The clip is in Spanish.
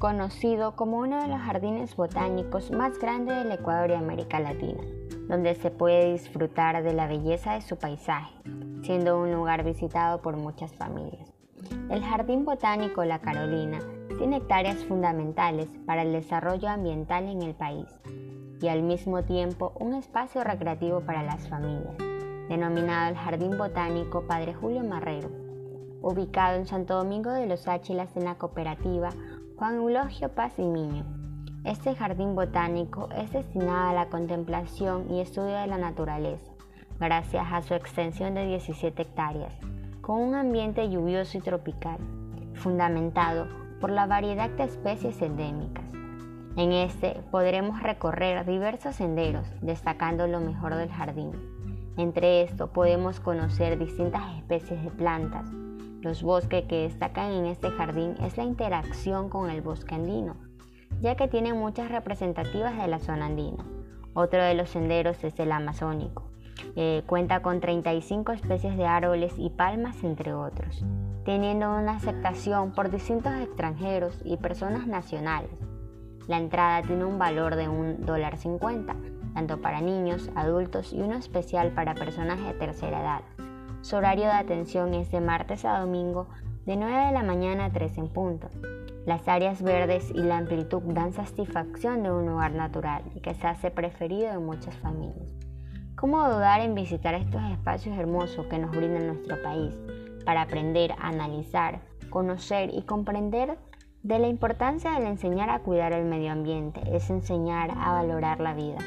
conocido como uno de los jardines botánicos más grandes del Ecuador y América Latina, donde se puede disfrutar de la belleza de su paisaje, siendo un lugar visitado por muchas familias. El Jardín Botánico La Carolina tiene hectáreas fundamentales para el desarrollo ambiental en el país y al mismo tiempo un espacio recreativo para las familias, denominado el Jardín Botánico Padre Julio Marrero, ubicado en Santo Domingo de los Áchilas en la cooperativa Juan Eulogio Paz y Miño. Este jardín botánico es destinado a la contemplación y estudio de la naturaleza, gracias a su extensión de 17 hectáreas, con un ambiente lluvioso y tropical, fundamentado por la variedad de especies endémicas. En este podremos recorrer diversos senderos, destacando lo mejor del jardín. Entre esto podemos conocer distintas especies de plantas, los bosques que destacan en este jardín es la interacción con el bosque andino, ya que tiene muchas representativas de la zona andina. Otro de los senderos es el amazónico. Eh, cuenta con 35 especies de árboles y palmas, entre otros, teniendo una aceptación por distintos extranjeros y personas nacionales. La entrada tiene un valor de un dólar cincuenta, tanto para niños, adultos y uno especial para personas de tercera edad. Su horario de atención es de martes a domingo de 9 de la mañana a 3 en punto. Las áreas verdes y la amplitud dan satisfacción de un lugar natural y que se hace preferido de muchas familias. ¿Cómo dudar en visitar estos espacios hermosos que nos brinda nuestro país para aprender, analizar, conocer y comprender de la importancia de enseñar a cuidar el medio ambiente? Es enseñar a valorar la vida.